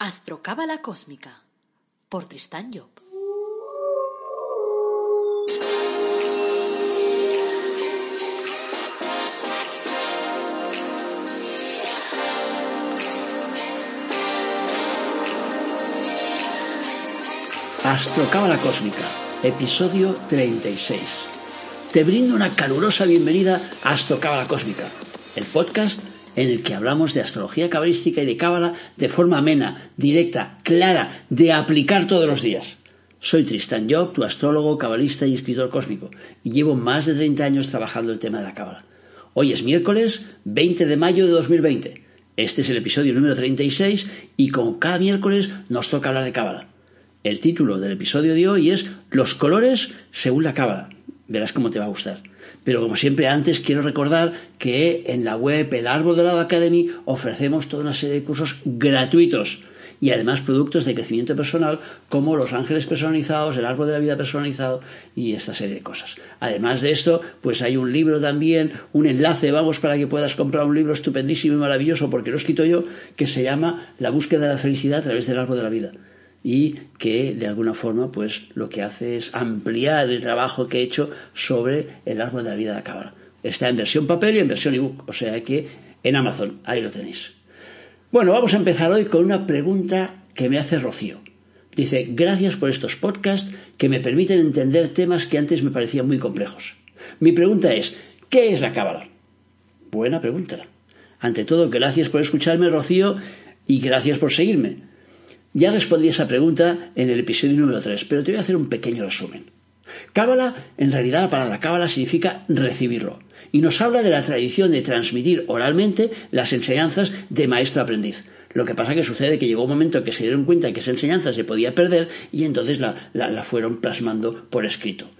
Astrocábala Cósmica por Tristán Job. Astrocábala Cósmica, episodio 36. Te brindo una calurosa bienvenida a Astrocábala Cósmica, el podcast en el que hablamos de astrología cabalística y de cábala de forma amena, directa, clara, de aplicar todos los días. Soy Tristan Job, tu astrólogo, cabalista y escritor cósmico, y llevo más de 30 años trabajando el tema de la cábala. Hoy es miércoles 20 de mayo de 2020. Este es el episodio número 36 y como cada miércoles nos toca hablar de cábala. El título del episodio de hoy es Los colores según la cábala. Verás cómo te va a gustar. Pero como siempre antes quiero recordar que en la web El Árbol Dorado Academy ofrecemos toda una serie de cursos gratuitos y además productos de crecimiento personal como los ángeles personalizados, el árbol de la vida personalizado y esta serie de cosas. Además de esto, pues hay un libro también, un enlace, vamos, para que puedas comprar un libro estupendísimo y maravilloso, porque lo he escrito yo, que se llama La búsqueda de la felicidad a través del árbol de la vida y que de alguna forma pues lo que hace es ampliar el trabajo que he hecho sobre el árbol de la vida de la cábala. Está en versión papel y en versión ebook, o sea que en Amazon, ahí lo tenéis. Bueno, vamos a empezar hoy con una pregunta que me hace Rocío. Dice, gracias por estos podcasts que me permiten entender temas que antes me parecían muy complejos. Mi pregunta es, ¿qué es la cábala? Buena pregunta. Ante todo, gracias por escucharme, Rocío, y gracias por seguirme. Ya respondí esa pregunta en el episodio número 3, pero te voy a hacer un pequeño resumen. Cábala, en realidad la palabra cábala significa recibirlo y nos habla de la tradición de transmitir oralmente las enseñanzas de maestro aprendiz. Lo que pasa que sucede que llegó un momento que se dieron cuenta que esa enseñanza se podía perder y entonces la, la fueron plasmando por escrito.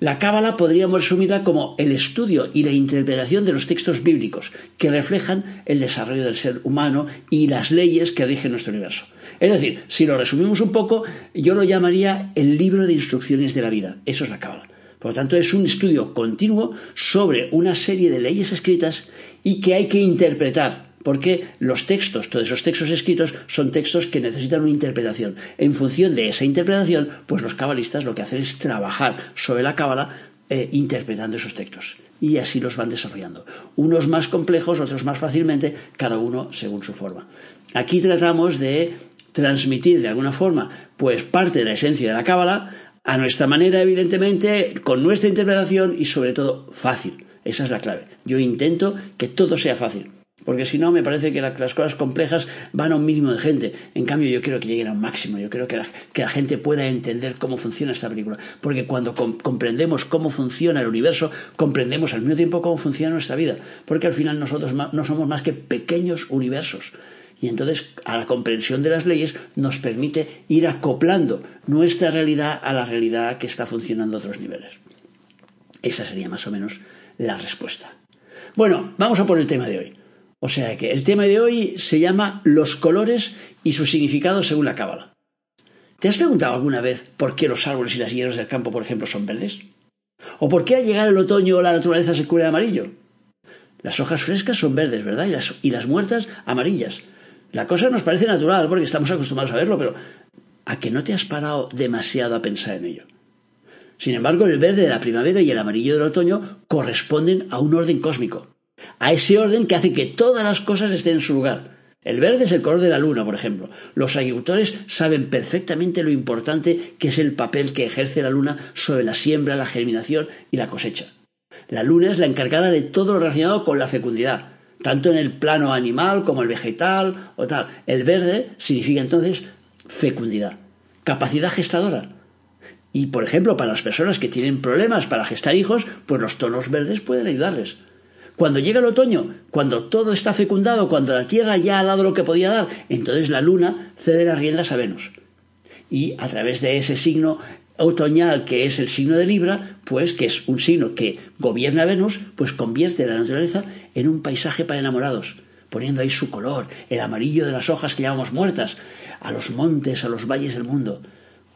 La Cábala podríamos resumirla como el estudio y la interpretación de los textos bíblicos que reflejan el desarrollo del ser humano y las leyes que rigen nuestro universo. Es decir, si lo resumimos un poco, yo lo llamaría el libro de instrucciones de la vida. Eso es la Cábala. Por lo tanto, es un estudio continuo sobre una serie de leyes escritas y que hay que interpretar porque los textos, todos esos textos escritos, son textos que necesitan una interpretación. En función de esa interpretación, pues los cabalistas lo que hacen es trabajar sobre la cábala eh, interpretando esos textos. Y así los van desarrollando. Unos más complejos, otros más fácilmente, cada uno según su forma. Aquí tratamos de transmitir de alguna forma, pues parte de la esencia de la cábala, a nuestra manera, evidentemente, con nuestra interpretación y sobre todo fácil. Esa es la clave. Yo intento que todo sea fácil porque si no me parece que las cosas complejas van a un mínimo de gente. En cambio, yo quiero que lleguen a un máximo, yo quiero que la, gente pueda entender cómo funciona esta película, porque cuando comprendemos cómo funciona el universo, comprendemos al mismo tiempo cómo funciona nuestra vida, porque al final nosotros no somos más que pequeños universos. Y entonces, a la comprensión de las leyes nos permite ir acoplando nuestra realidad a la realidad que está funcionando a otros niveles. Esa sería más o menos la respuesta. Bueno, vamos a por el tema de hoy. O sea que el tema de hoy se llama los colores y su significado según la cábala. ¿Te has preguntado alguna vez por qué los árboles y las hierbas del campo, por ejemplo, son verdes? ¿O por qué al llegar el otoño la naturaleza se cubre de amarillo? Las hojas frescas son verdes, ¿verdad? Y las, y las muertas amarillas. La cosa nos parece natural porque estamos acostumbrados a verlo, pero ¿a que no te has parado demasiado a pensar en ello? Sin embargo, el verde de la primavera y el amarillo del otoño corresponden a un orden cósmico a ese orden que hace que todas las cosas estén en su lugar. El verde es el color de la luna, por ejemplo. Los agricultores saben perfectamente lo importante que es el papel que ejerce la luna sobre la siembra, la germinación y la cosecha. La luna es la encargada de todo lo relacionado con la fecundidad, tanto en el plano animal como el vegetal o tal. El verde significa entonces fecundidad, capacidad gestadora. Y, por ejemplo, para las personas que tienen problemas para gestar hijos, pues los tonos verdes pueden ayudarles. Cuando llega el otoño, cuando todo está fecundado, cuando la Tierra ya ha dado lo que podía dar, entonces la Luna cede las riendas a Venus. Y a través de ese signo otoñal que es el signo de Libra, pues que es un signo que gobierna Venus, pues convierte la naturaleza en un paisaje para enamorados, poniendo ahí su color, el amarillo de las hojas que llamamos muertas, a los montes, a los valles del mundo.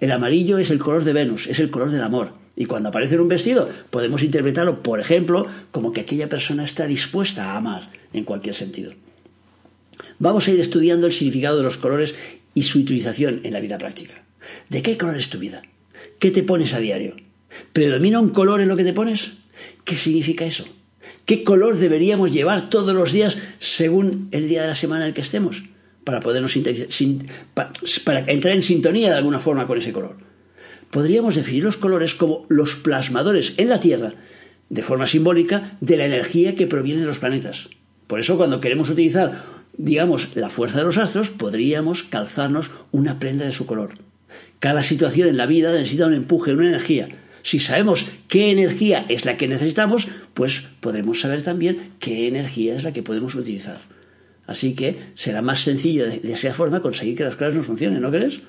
El amarillo es el color de Venus, es el color del amor. Y cuando aparece en un vestido, podemos interpretarlo, por ejemplo, como que aquella persona está dispuesta a amar en cualquier sentido. vamos a ir estudiando el significado de los colores y su utilización en la vida práctica. ¿De qué color es tu vida? ¿Qué te pones a diario? ¿Predomina un color en lo que te pones? ¿Qué significa eso? ¿Qué color deberíamos llevar todos los días según el día de la semana en el que estemos? Para podernos para entrar en sintonía de alguna forma con ese color. Podríamos definir los colores como los plasmadores en la Tierra, de forma simbólica, de la energía que proviene de los planetas. Por eso cuando queremos utilizar, digamos, la fuerza de los astros, podríamos calzarnos una prenda de su color. Cada situación en la vida necesita un empuje, una energía. Si sabemos qué energía es la que necesitamos, pues podremos saber también qué energía es la que podemos utilizar. Así que será más sencillo de, esa forma conseguir que las cosas nos funcionen, ¿no crees?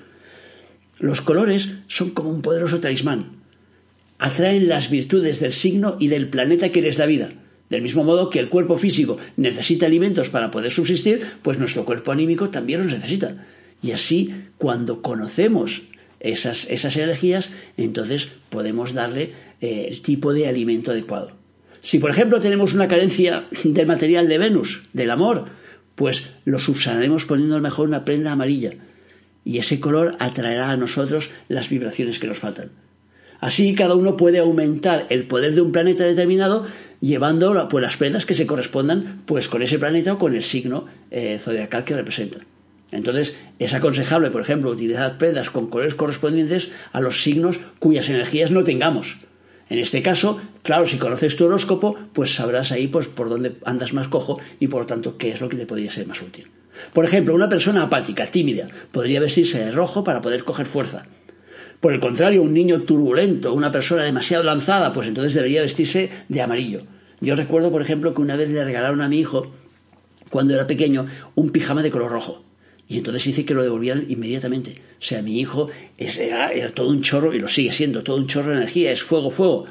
Los colores son como un poderoso talismán. Atraen las virtudes del signo y del planeta que les da vida. Del mismo modo que el cuerpo físico necesita alimentos para poder subsistir, pues nuestro cuerpo anímico también los necesita. Y así, cuando conocemos esas, esas energías, entonces podemos darle eh, el tipo de alimento adecuado. Si, por ejemplo, tenemos una carencia del material de Venus, del amor, pues lo subsanaremos poniendo mejor una prenda amarilla. Y ese color atraerá a nosotros las vibraciones que nos faltan. Así cada uno puede aumentar el poder de un planeta determinado llevando pues, las prendas que se correspondan pues, con ese planeta o con el signo eh, zodiacal que representa. Entonces, es aconsejable, por ejemplo, utilizar prendas con colores correspondientes a los signos cuyas energías no tengamos. En este caso, claro, si conoces tu horóscopo, pues sabrás ahí pues, por dónde andas más cojo y por lo tanto qué es lo que te podría ser más útil. Por ejemplo, una persona apática, tímida, podría vestirse de rojo para poder coger fuerza. Por el contrario, un niño turbulento, una persona demasiado lanzada, pues entonces debería vestirse de amarillo. Yo recuerdo, por ejemplo, que una vez le regalaron a mi hijo, cuando era pequeño, un pijama de color rojo. Y entonces dice que lo devolvieran inmediatamente. O sea, mi hijo era, todo un chorro, y lo sigue siendo, todo un chorro de energía, es fuego, fuego.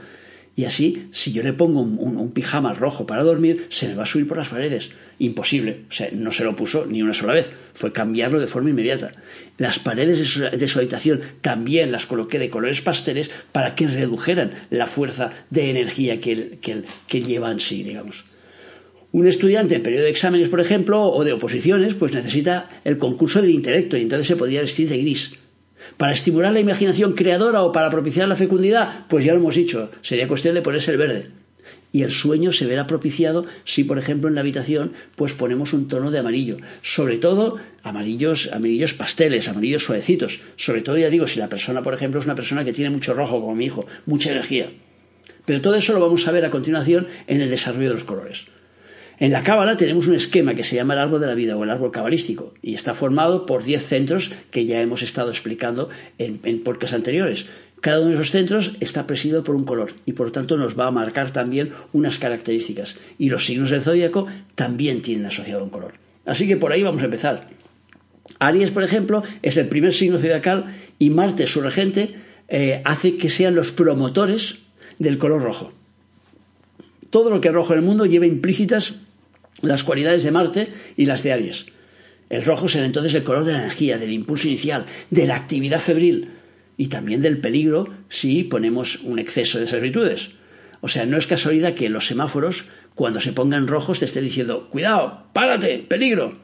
Y así, si yo le pongo un, pijama rojo para dormir, se me va a subir por las paredes. Imposible. O sea, no se lo puso ni una sola vez. Fue cambiarlo de forma inmediata. Las paredes de su, habitación también las coloqué de colores pasteles para que redujeran la fuerza de energía que, que, que lleva en sí, digamos. Un estudiante en periodo de exámenes, por ejemplo, o de oposiciones, pues necesita el concurso del intelecto y entonces se podría vestir de gris. Para estimular la imaginación creadora o para propiciar la fecundidad, pues ya lo hemos dicho, sería cuestión de ponerse el verde. Y el sueño se verá propiciado si, por ejemplo, en la habitación, pues ponemos un tono de amarillo. Sobre todo amarillos, amarillos pasteles, amarillos suavecitos. Sobre todo, ya digo, si la persona, por ejemplo, es una persona que tiene mucho rojo, como mi hijo, mucha energía. Pero todo eso lo vamos a ver a continuación en el desarrollo de los colores. En la Cábala tenemos un esquema que se llama el árbol de la vida o el árbol cabalístico y está formado por 10 centros que ya hemos estado explicando en, en anteriores. Cada uno de esos centros está presidido por un color y por lo tanto nos va a marcar también unas características. Y los signos del zodíaco también tienen asociado un color. Así que por ahí vamos a empezar. Aries, por ejemplo, es el primer signo zodiacal y Marte, su regente, eh, hace que sean los promotores del color rojo. Todo lo que es rojo en el mundo lleva implícitas las cualidades de Marte y las de Aries. El rojo será entonces el color de la energía, del impulso inicial, de la actividad febril y también del peligro si ponemos un exceso de servitudes. O sea, no es casualidad que los semáforos, cuando se pongan rojos, te estén diciendo, cuidado, párate, peligro.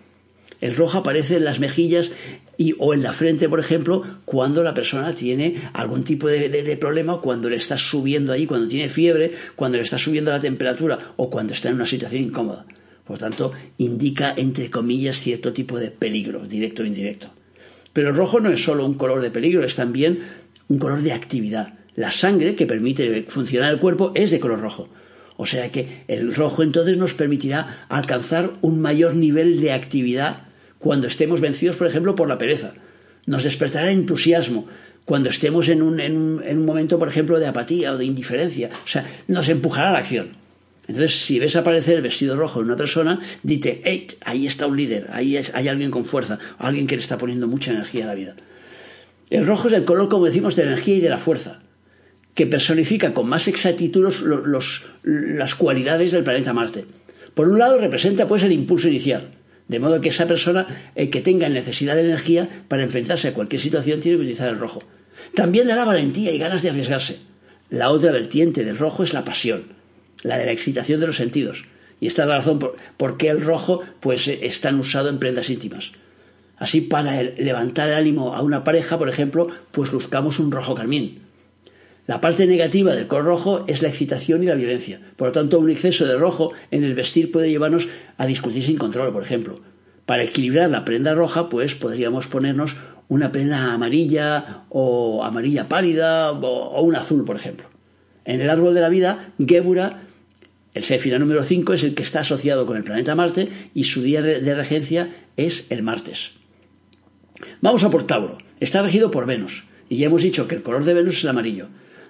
El rojo aparece en las mejillas y, o en la frente, por ejemplo, cuando la persona tiene algún tipo de, de, problema, cuando le está subiendo ahí, cuando tiene fiebre, cuando le está subiendo la temperatura o cuando está en una situación incómoda. Por tanto, indica, entre comillas, cierto tipo de peligro, directo o indirecto. Pero el rojo no es solo un color de peligro, es también un color de actividad. La sangre que permite funcionar el cuerpo es de color rojo. O sea que el rojo entonces nos permitirá alcanzar un mayor nivel de actividad cuando estemos vencidos, por ejemplo, por la pereza. Nos despertará entusiasmo cuando estemos en un, en un, momento, por ejemplo, de apatía o de indiferencia. O sea, nos empujará a la acción. Entonces, si ves aparecer el vestido rojo en una persona, dite, hey, ahí está un líder, ahí hay alguien con fuerza, alguien que le está poniendo mucha energía a la vida. El rojo es el color, como decimos, de la energía y de la fuerza, que personifica con más exactitud las cualidades del planeta Marte. Por un lado, representa pues el impulso inicial, de modo que esa persona eh, que tenga necesidad de energía para enfrentarse a cualquier situación tiene que utilizar el rojo. También dará valentía y ganas de arriesgarse. La otra vertiente del rojo es la pasión, la de la excitación de los sentidos. Y esta es la razón por, qué el rojo pues, es tan usado en prendas íntimas. Así, para levantar el ánimo a una pareja, por ejemplo, pues luzcamos un rojo carmín. La parte negativa del color rojo es la excitación y la violencia. Por lo tanto, un exceso de rojo en el vestir puede llevarnos a discutir sin control, por ejemplo. Para equilibrar la prenda roja, pues podríamos ponernos una prenda amarilla o amarilla pálida o, un azul, por ejemplo. En el árbol de la vida, Gébura, el Séfira número 5, es el que está asociado con el planeta Marte y su día de regencia es el martes. Vamos a por Tauro. Está regido por Venus. Y ya hemos dicho que el color de Venus es el amarillo.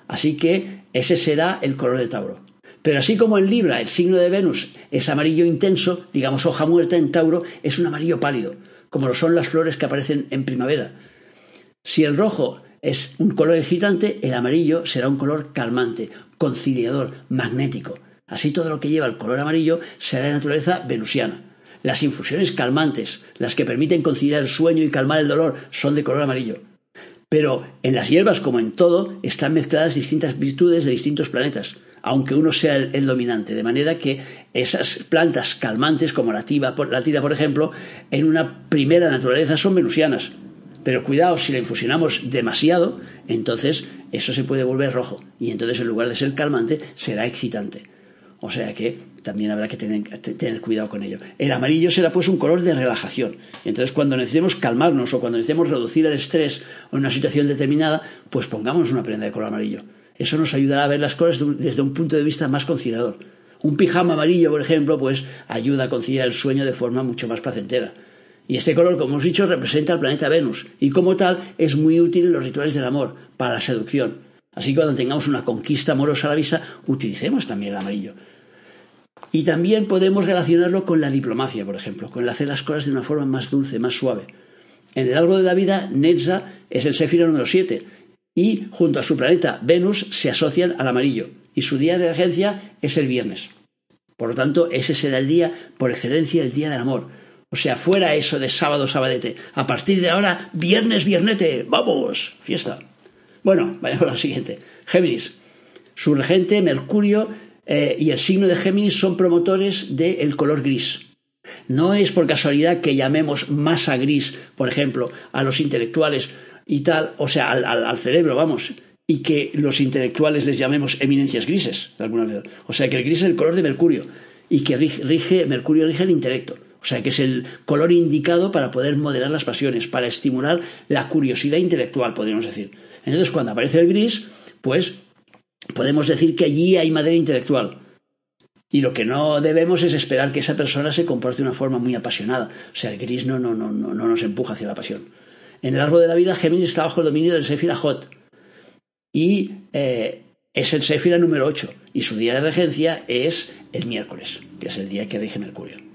Así que ese será el color de Tauro. Pero así como en Libra el signo de Venus es amarillo intenso, digamos hoja muerta en Tauro es un amarillo pálido, como lo son las flores que aparecen en primavera. Si el rojo es un color excitante, el amarillo será un color calmante, conciliador, magnético. Así todo lo que lleva el color amarillo será de naturaleza venusiana. Las infusiones calmantes, las que permiten conciliar el sueño y calmar el dolor, son de color amarillo. Pero en las hierbas, como en todo, están mezcladas distintas virtudes de distintos planetas, aunque uno sea el, dominante. De manera que esas plantas calmantes, como la, tiba, la tira, por ejemplo, en una primera naturaleza son venusianas. Pero cuidado, si la infusionamos demasiado, entonces eso se puede volver rojo. Y entonces en lugar de ser calmante, será excitante. O sea que también habrá que tener, tener, cuidado con ello. El amarillo será pues un color de relajación. Entonces cuando necesitemos calmarnos o cuando necesitemos reducir el estrés o una situación determinada, pues pongamos una prenda de color amarillo. Eso nos ayudará a ver las cosas desde un punto de vista más conciliador. Un pijama amarillo, por ejemplo, pues ayuda a conciliar el sueño de forma mucho más placentera. Y este color, como hemos dicho, representa al planeta Venus y como tal es muy útil en los rituales del amor, para la seducción. Así que cuando tengamos una conquista amorosa a la vista, utilicemos también el amarillo. Y también podemos relacionarlo con la diplomacia, por ejemplo, con el hacer las cosas de una forma más dulce, más suave. En el árbol de la vida, Netza es el séfiro número 7 y junto a su planeta Venus se asocian al amarillo y su día de regencia es el viernes. Por lo tanto, ese será el día por excelencia, el día del amor. O sea, fuera eso de sábado, sabadete. A partir de ahora, viernes, viernete. ¡Vamos! Fiesta. Bueno, vayamos a lo siguiente. Géminis. Su regente, Mercurio, eh, y el signo de Géminis son promotores del color gris. No es por casualidad que llamemos masa gris, por ejemplo, a los intelectuales y tal, o sea, al, cerebro, vamos, y que los intelectuales les llamemos eminencias grises, de alguna manera. O sea, que el gris es el color de Mercurio y que rige, Mercurio rige el intelecto. O sea, que es el color indicado para poder moderar las pasiones, para estimular la curiosidad intelectual, podríamos decir. Entonces, cuando aparece el gris, pues podemos decir que allí hay madera intelectual. Y lo que no debemos es esperar que esa persona se comporte de una forma muy apasionada. O sea, el gris no, no, no, no, nos empuja hacia la pasión. En el árbol de la vida, Géminis está bajo el dominio del Sefira Hot. Y eh, es el Sefira número 8. Y su día de regencia es el miércoles, que es el día que rige Mercurio.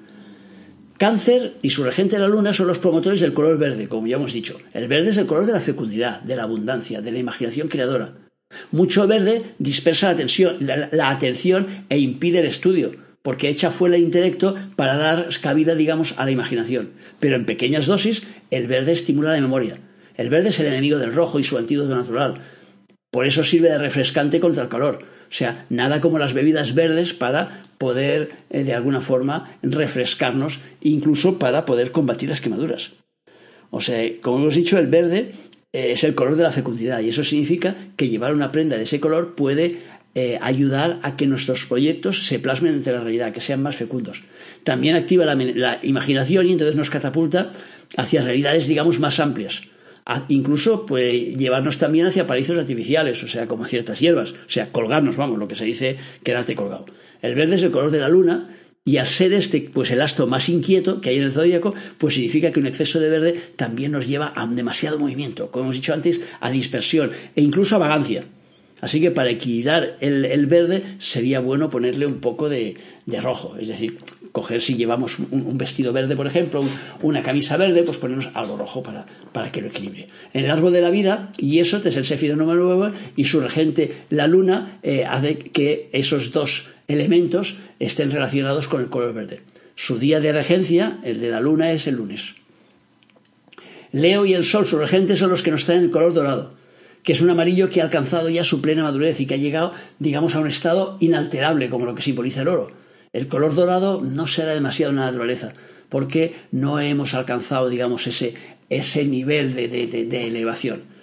Cáncer y su regente la luna son los promotores del color verde, como ya hemos dicho. El verde es el color de la fecundidad, de la abundancia, de la imaginación creadora. Mucho verde dispersa la atención, e impide el estudio, porque echa fuera el intelecto para dar cabida, digamos, a la imaginación. Pero en pequeñas dosis, el verde estimula la memoria. El verde es el enemigo del rojo y su antídoto natural. Por eso sirve de refrescante contra el calor. O sea, nada como las bebidas verdes para poder, eh, de alguna forma, refrescarnos, incluso para poder combatir las quemaduras. O sea, como hemos dicho, el verde eh, es el color de la fecundidad y eso significa que llevar una prenda de ese color puede eh, ayudar a que nuestros proyectos se plasmen entre la realidad, que sean más fecundos. También activa la, imaginación y entonces nos catapulta hacia realidades, digamos, más amplias. Incluso puede llevarnos también hacia paraísos artificiales, o sea, como ciertas hierbas, o sea, colgarnos, vamos, lo que se dice quedarte colgado. El verde es el color de la luna y al ser este, pues el astro más inquieto que hay en el zodíaco, pues significa que un exceso de verde también nos lleva a demasiado movimiento, como hemos dicho antes, a dispersión e incluso a vagancia. Así que para equilibrar el, verde sería bueno ponerle un poco de, rojo, es decir, coger si llevamos un, vestido verde, por ejemplo, una camisa verde, pues ponernos algo rojo para, para, que lo equilibre. En el árbol de la vida, y eso es el sefiro número 9, y su regente, la luna, eh, hace que esos dos elementos estén relacionados con el color verde. Su día de regencia, el de la luna, es el lunes. Leo y el sol, su regente, son los que nos están en el color dorado, que es un amarillo que ha alcanzado ya su plena madurez y que ha llegado, digamos, a un estado inalterable, como lo que simboliza el oro. El color dorado no será demasiado en la naturaleza, porque no hemos alcanzado, digamos, ese, ese nivel de, de elevación.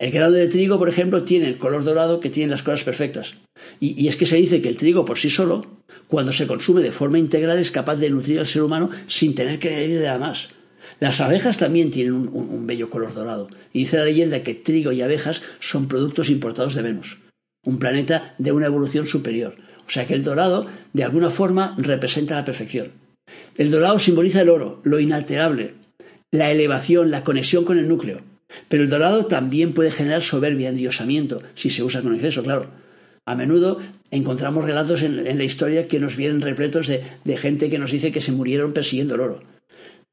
El grano de trigo, por ejemplo, tiene el color dorado que tiene las cosas perfectas. Y, es que se dice que el trigo por sí solo, cuando se consume de forma integral, es capaz de nutrir al ser humano sin tener que añadirle nada más. Las abejas también tienen un, bello color dorado. Y dice la leyenda que trigo y abejas son productos importados de Venus, un planeta de una evolución superior. O sea que el dorado, de alguna forma, representa la perfección. El dorado simboliza el oro, lo inalterable, la elevación, la conexión con el núcleo. Pero el dorado también puede generar soberbia, endiosamiento, si se usa con exceso, claro. A menudo encontramos relatos en, la historia que nos vienen repletos de, de, gente que nos dice que se murieron persiguiendo el oro.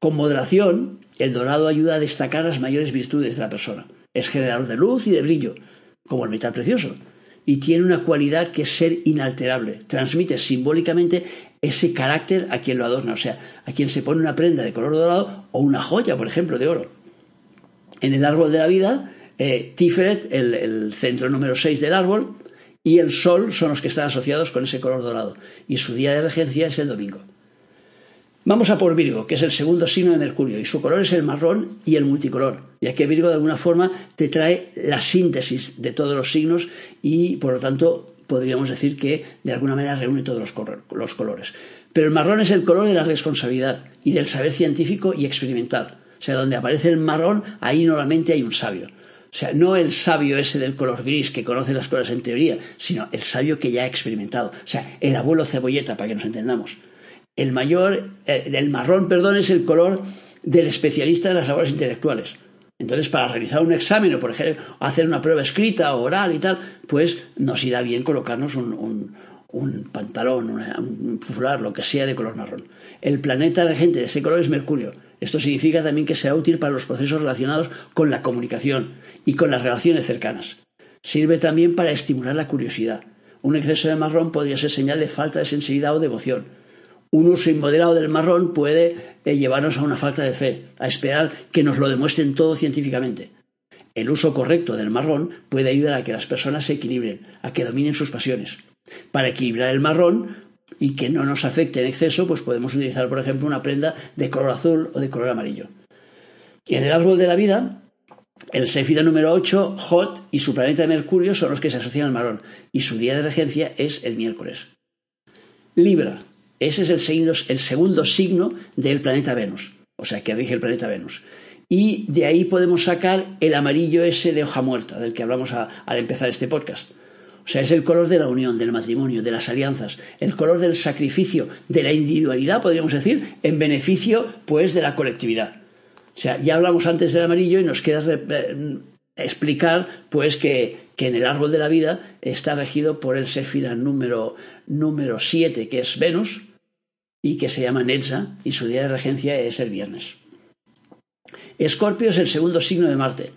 Con moderación, el dorado ayuda a destacar las mayores virtudes de la persona. Es generador de luz y de brillo, como el metal precioso. Y tiene una cualidad que es ser inalterable. Transmite simbólicamente ese carácter a quien lo adorna, o sea, a quien se pone una prenda de color dorado o una joya, por ejemplo, de oro. En el árbol de la vida, eh, Tiferet, el, centro número 6 del árbol, y el sol son los que están asociados con ese color dorado. Y su día de regencia es el domingo. Vamos a por Virgo, que es el segundo signo de Mercurio, y su color es el marrón y el multicolor, ya que Virgo de alguna forma te trae la síntesis de todos los signos y por lo tanto podríamos decir que de alguna manera reúne todos los, colores. Pero el marrón es el color de la responsabilidad y del saber científico y experimental. O sea, donde aparece el marrón, ahí normalmente hay un sabio. O sea, no el sabio ese del color gris que conoce las cosas en teoría, sino el sabio que ya ha experimentado. O sea, el abuelo cebolleta, para que nos entendamos. El mayor, eh, el marrón, perdón, es el color del especialista en las labores intelectuales. Entonces, para realizar un examen o, por ejemplo, hacer una prueba escrita o oral y tal, pues nos irá bien colocarnos un, pantalón, un fular, lo que sea de color marrón. El planeta regente de ese color es Mercurio. Esto significa también que sea útil para los procesos relacionados con la comunicación y con las relaciones cercanas. Sirve también para estimular la curiosidad. Un exceso de marrón podría ser señal de falta de sensibilidad o devoción. Un uso inmoderado del marrón puede eh, llevarnos a una falta de fe, a esperar que nos lo demuestren todo científicamente. El uso correcto del marrón puede ayudar a que las personas se equilibren, a que dominen sus pasiones. Para equilibrar el marrón, y que no nos afecte en exceso, pues podemos utilizar, por ejemplo, una prenda de color azul o de color amarillo. En el árbol de la vida, el Sefira número 8, Hot y su planeta de Mercurio son los que se asocian al marrón, y su día de regencia es el miércoles. Libra, ese es el, el segundo signo del planeta Venus, o sea, que rige el planeta Venus. Y de ahí podemos sacar el amarillo ese de hoja muerta, del que hablamos al empezar este podcast. O sea, es el color de la unión, del matrimonio, de las alianzas, el color del sacrificio, de la individualidad, podríamos decir, en beneficio, pues, de la colectividad. O sea, ya hablamos antes del amarillo y nos queda eh, explicar, pues, que, en el árbol de la vida está regido por el Sefira número, número 7, que es Venus, y que se llama Netza, y su día de regencia es el viernes. Escorpio es el segundo signo de Marte.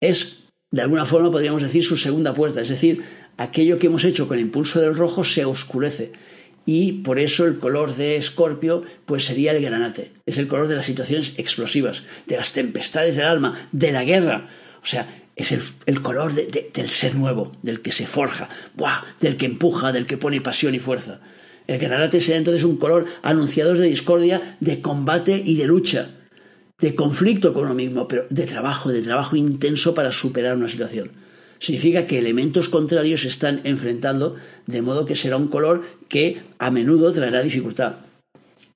Es de alguna forma podríamos decir su segunda puerta, es decir, aquello que hemos hecho con el impulso del rojo se oscurece y por eso el color de Escorpio pues sería el granate, es el color de las situaciones explosivas, de las tempestades del alma, de la guerra, o sea, es el, color del ser nuevo, del que se forja, ¡buah! del que empuja, del que pone pasión y fuerza. El granate será entonces un color anunciador de discordia, de combate y de lucha de conflicto con uno mismo, pero de trabajo, de trabajo intenso para superar una situación. Significa que elementos contrarios se están enfrentando, de modo que será un color que a menudo traerá dificultad.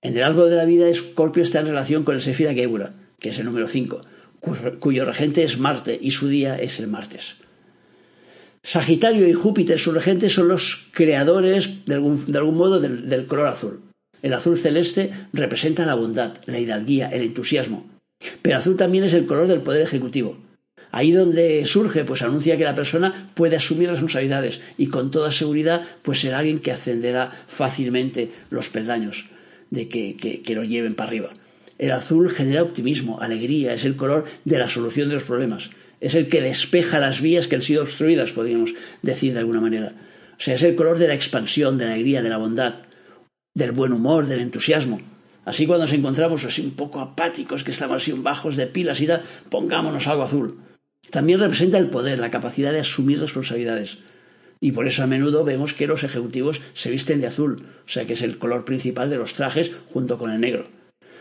En el árbol de la vida, Escorpio está en relación con el Sefira Gebura, que es el número 5, cuyo regente es Marte y su día es el martes. Sagitario y Júpiter, su regente, son los creadores, de algún, modo, del color azul. El azul celeste representa la bondad, la hidalguía, el entusiasmo. Pero azul también es el color del poder ejecutivo. Ahí donde surge, pues anuncia que la persona puede asumir responsabilidades y con toda seguridad, pues será alguien que ascenderá fácilmente los peldaños de que, que lo lleven para arriba. El azul genera optimismo, alegría, es el color de la solución de los problemas. Es el que despeja las vías que han sido obstruidas, podríamos decir de alguna manera. O sea, es el color de la expansión, de la alegría, de la bondad del buen humor, del entusiasmo. Así cuando nos encontramos así un poco apáticos, que estamos así bajos de pilas y tal, pongámonos algo azul. También representa el poder, la capacidad de asumir responsabilidades. Y por eso a menudo vemos que los ejecutivos se visten de azul, o sea que es el color principal de los trajes junto con el negro.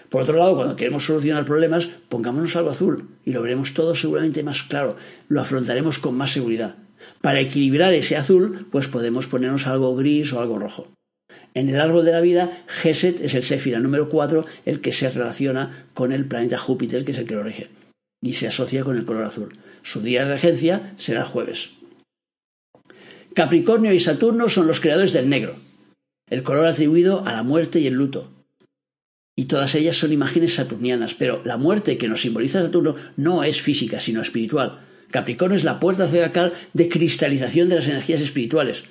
Por otro lado, cuando queremos solucionar problemas, pongámonos algo azul y lo veremos todo seguramente más claro, lo afrontaremos con más seguridad. Para equilibrar ese azul, pues podemos ponernos algo gris o algo rojo. En el árbol de la vida, Geset es el Séfira número 4, el que se relaciona con el planeta Júpiter, que es el que lo rige, y se asocia con el color azul. Su día de regencia será el jueves. Capricornio y Saturno son los creadores del negro, el color atribuido a la muerte y el luto. Y todas ellas son imágenes saturnianas, pero la muerte que nos simboliza Saturno no es física, sino espiritual. Capricornio es la puerta zodiacal de cristalización de las energías espirituales,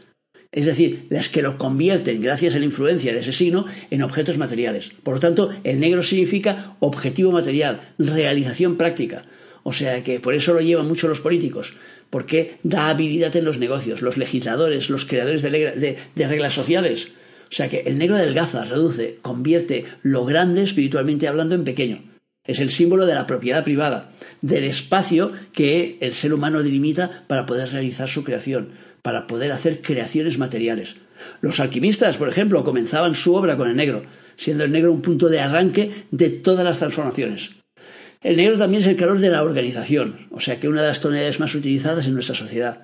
es decir, las que lo convierten, gracias a la influencia de ese signo, en objetos materiales. Por lo tanto, el negro significa objetivo material, realización práctica. O sea que por eso lo llevan mucho los políticos, porque da habilidad en los negocios, los legisladores, los creadores de, reglas sociales. O sea que el negro adelgaza, reduce, convierte lo grande espiritualmente hablando en pequeño. Es el símbolo de la propiedad privada, del espacio que el ser humano delimita para poder realizar su creación, para poder hacer creaciones materiales. Los alquimistas, por ejemplo, comenzaban su obra con el negro, siendo el negro un punto de arranque de todas las transformaciones. El negro también es el calor de la organización, o sea que una de las tonalidades más utilizadas en nuestra sociedad.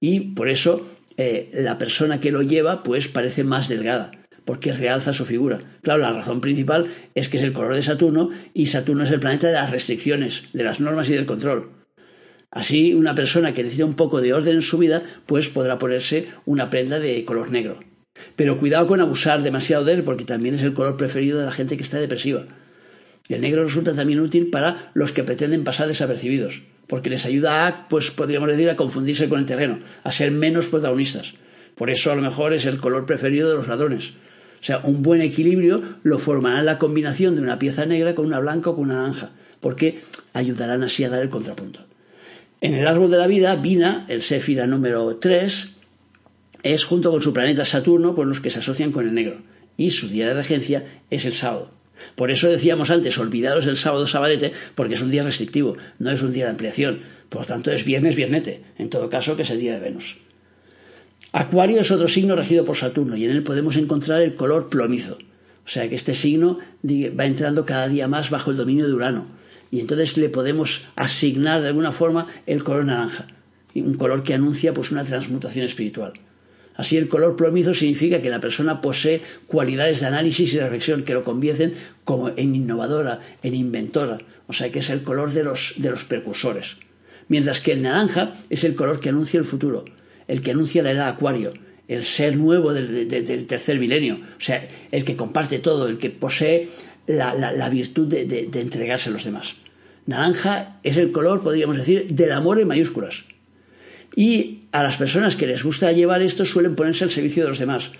Y por eso eh, la persona que lo lleva pues parece más delgada, porque realza su figura. Claro, la razón principal es que es el color de Saturno y Saturno es el planeta de las restricciones, de las normas y del control. Así, una persona que necesita un poco de orden en su vida, pues podrá ponerse una prenda de color negro. Pero cuidado con abusar demasiado de él, porque también es el color preferido de la gente que está depresiva. El negro resulta también útil para los que pretenden pasar desapercibidos, porque les ayuda a, pues podríamos decir, a confundirse con el terreno, a ser menos protagonistas. Por eso a lo mejor es el color preferido de los ladrones. O sea, un buen equilibrio lo formará la combinación de una pieza negra con una blanca o con una naranja, porque ayudarán así a dar el contrapunto. En el árbol de la vida, Vina, el Séfira número 3, es junto con su planeta Saturno, pues los que se asocian con el negro. Y su día de regencia es el sábado. Por eso decíamos antes, olvidaros el sábado sabadete, porque es un día restrictivo, no es un día de ampliación. Por lo tanto, es viernes viernete, en todo caso, que es el día de Venus. Acuario es otro signo regido por Saturno y en él podemos encontrar el color plomizo. O sea que este signo va entrando cada día más bajo el dominio de Urano. Y entonces le podemos asignar de alguna forma el color naranja, un color que anuncia pues una transmutación espiritual. Así el color plomizo significa que la persona posee cualidades de análisis y reflexión que lo convierten como en innovadora, en inventora, o sea que es el color de los, de los precursores. Mientras que el naranja es el color que anuncia el futuro, el que anuncia la edad acuario, el ser nuevo del, tercer milenio, o sea, el que comparte todo, el que posee la, virtud de, de entregarse a los demás. Naranja es el color, podríamos decir, del amor en mayúsculas. Y a las personas que les gusta llevar esto suelen ponerse al servicio de los demás.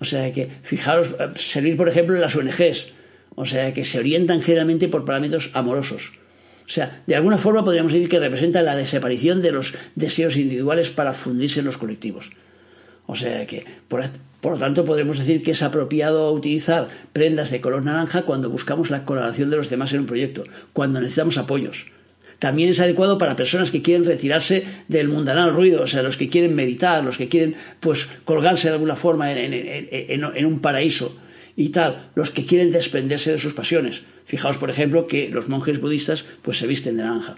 O sea que, fijaros, eh, servir, por ejemplo, en las ONGs. O sea que se orientan generalmente por parámetros amorosos. O sea, de alguna forma podríamos decir que representa la desaparición de los deseos individuales para fundirse en los colectivos. O sea que, por, lo tanto, podremos decir que es apropiado utilizar prendas de color naranja cuando buscamos la colaboración de los demás en un proyecto, cuando necesitamos apoyos. También es adecuado para personas que quieren retirarse del mundanal ruido, o sea, los que quieren meditar, los que quieren pues colgarse de alguna forma en, un paraíso y tal, los que quieren desprenderse de sus pasiones. Fijaos, por ejemplo, que los monjes budistas pues se visten de naranja.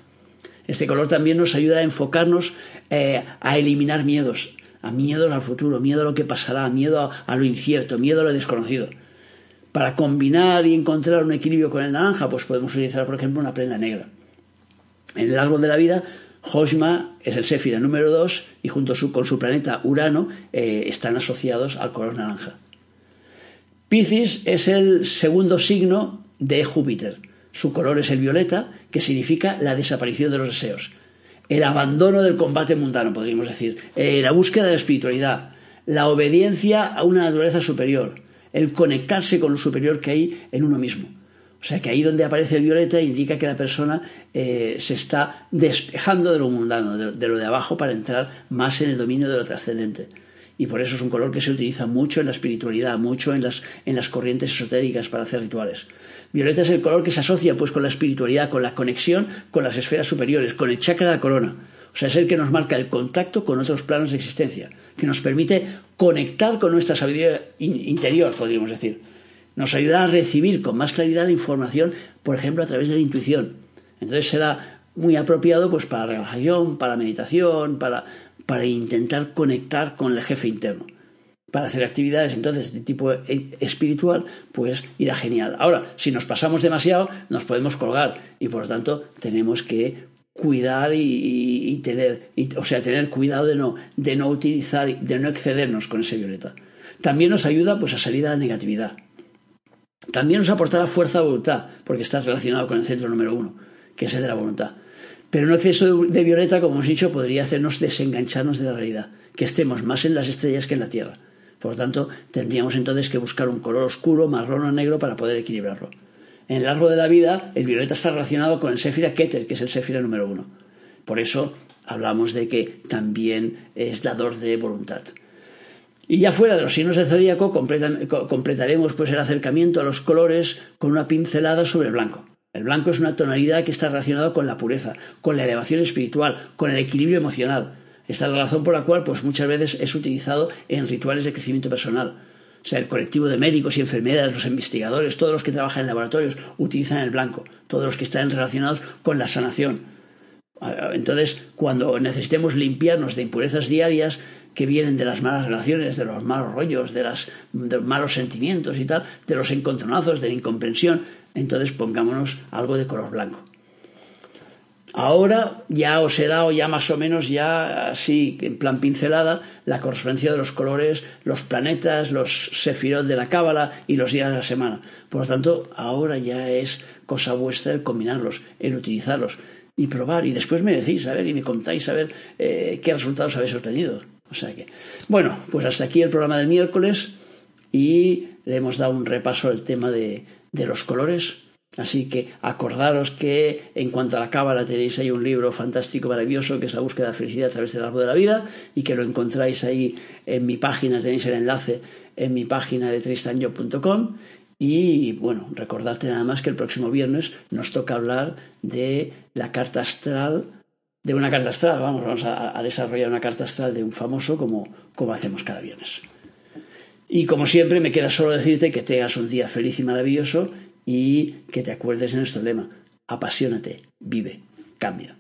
Este color también nos ayuda a enfocarnos eh, a eliminar miedos, a miedo al futuro, miedo a lo que pasará, miedo a, lo incierto, miedo a lo desconocido. Para combinar y encontrar un equilibrio con el naranja, pues podemos utilizar, por ejemplo, una prenda negra. En el árbol de la vida, Hoshma es el Séfira número 2 y junto con su planeta Urano eh, están asociados al color naranja. Piscis es el segundo signo de Júpiter. Su color es el violeta, que significa la desaparición de los deseos, el abandono del combate mundano, podríamos decir, eh, la búsqueda de la espiritualidad, la obediencia a una naturaleza superior, el conectarse con lo superior que hay en uno mismo. O sea que ahí donde aparece el violeta indica que la persona eh, se está despejando de lo mundano, de, lo de abajo, para entrar más en el dominio de lo trascendente. Y por eso es un color que se utiliza mucho en la espiritualidad, mucho en las, en las corrientes esotéricas para hacer rituales. Violeta es el color que se asocia pues con la espiritualidad, con la conexión con las esferas superiores, con el chakra de la corona. O sea, es el que nos marca el contacto con otros planos de existencia, que nos permite conectar con nuestra sabiduría interior, podríamos decir. Nos ayuda a recibir con más claridad la información, por ejemplo, a través de la intuición. Entonces será muy apropiado pues, para relajación, para meditación, para, para intentar conectar con el jefe interno. Para hacer actividades entonces de tipo e, espiritual, pues irá genial. Ahora, si nos pasamos demasiado, nos podemos colgar y por lo tanto tenemos que cuidar y, tener, o sea, tener cuidado de no, de no utilizar, de no excedernos con ese violeta. También nos ayuda pues a salir a la negatividad. También nos aportará fuerza de voluntad, porque está relacionado con el centro número uno, que es el de la voluntad. Pero un exceso de violeta, como hemos dicho, podría hacernos desengancharnos de la realidad, que estemos más en las estrellas que en la Tierra. Por lo tanto, tendríamos entonces que buscar un color oscuro, marrón o negro para poder equilibrarlo. En el árbol de la vida, el violeta está relacionado con el Séfira Keter, que es el Séfira número uno. Por eso hablamos de que también es dador de voluntad. Y ya fuera de los signos del zodíaco, completaremos pues el acercamiento a los colores con una pincelada sobre el blanco. El blanco es una tonalidad que está relacionada con la pureza, con la elevación espiritual, con el equilibrio emocional. Esta es la razón por la cual pues, muchas veces es utilizado en rituales de crecimiento personal. O sea, el colectivo de médicos y enfermeras, los investigadores, todos los que trabajan en laboratorios utilizan el blanco, todos los que están relacionados con la sanación. Entonces, cuando necesitemos limpiarnos de impurezas diarias que vienen de las malas relaciones, de los malos rollos, de, los malos sentimientos y tal, de los encontronazos, de la incomprensión, entonces pongámonos algo de color blanco. Ahora ya os he dado ya más o menos ya así en plan pincelada la correspondencia de los colores, los planetas, los sefirot de la cábala y los días de la semana. Por lo tanto, ahora ya es cosa vuestra el combinarlos, el utilizarlos y probar y después me decís, a ver, y me contáis a ver eh, qué resultados habéis obtenido. O sea que, bueno, pues hasta aquí el programa del miércoles y le hemos dado un repaso al tema de, de los colores Así que acordaros que en cuanto a la cábala tenéis ahí un libro fantástico, maravilloso, que es La búsqueda de felicidad a través del árbol de la vida, y que lo encontráis ahí en mi página, tenéis el enlace en mi página de tristanyo.com. Y bueno, recordarte nada más que el próximo viernes nos toca hablar de la carta astral, de una carta astral, vamos, vamos a, desarrollar una carta astral de un famoso como, como hacemos cada viernes. Y como siempre, me queda solo decirte que tengas un día feliz y maravilloso y que te acuerdes de nuestro lema, apasionate, vive, cambia.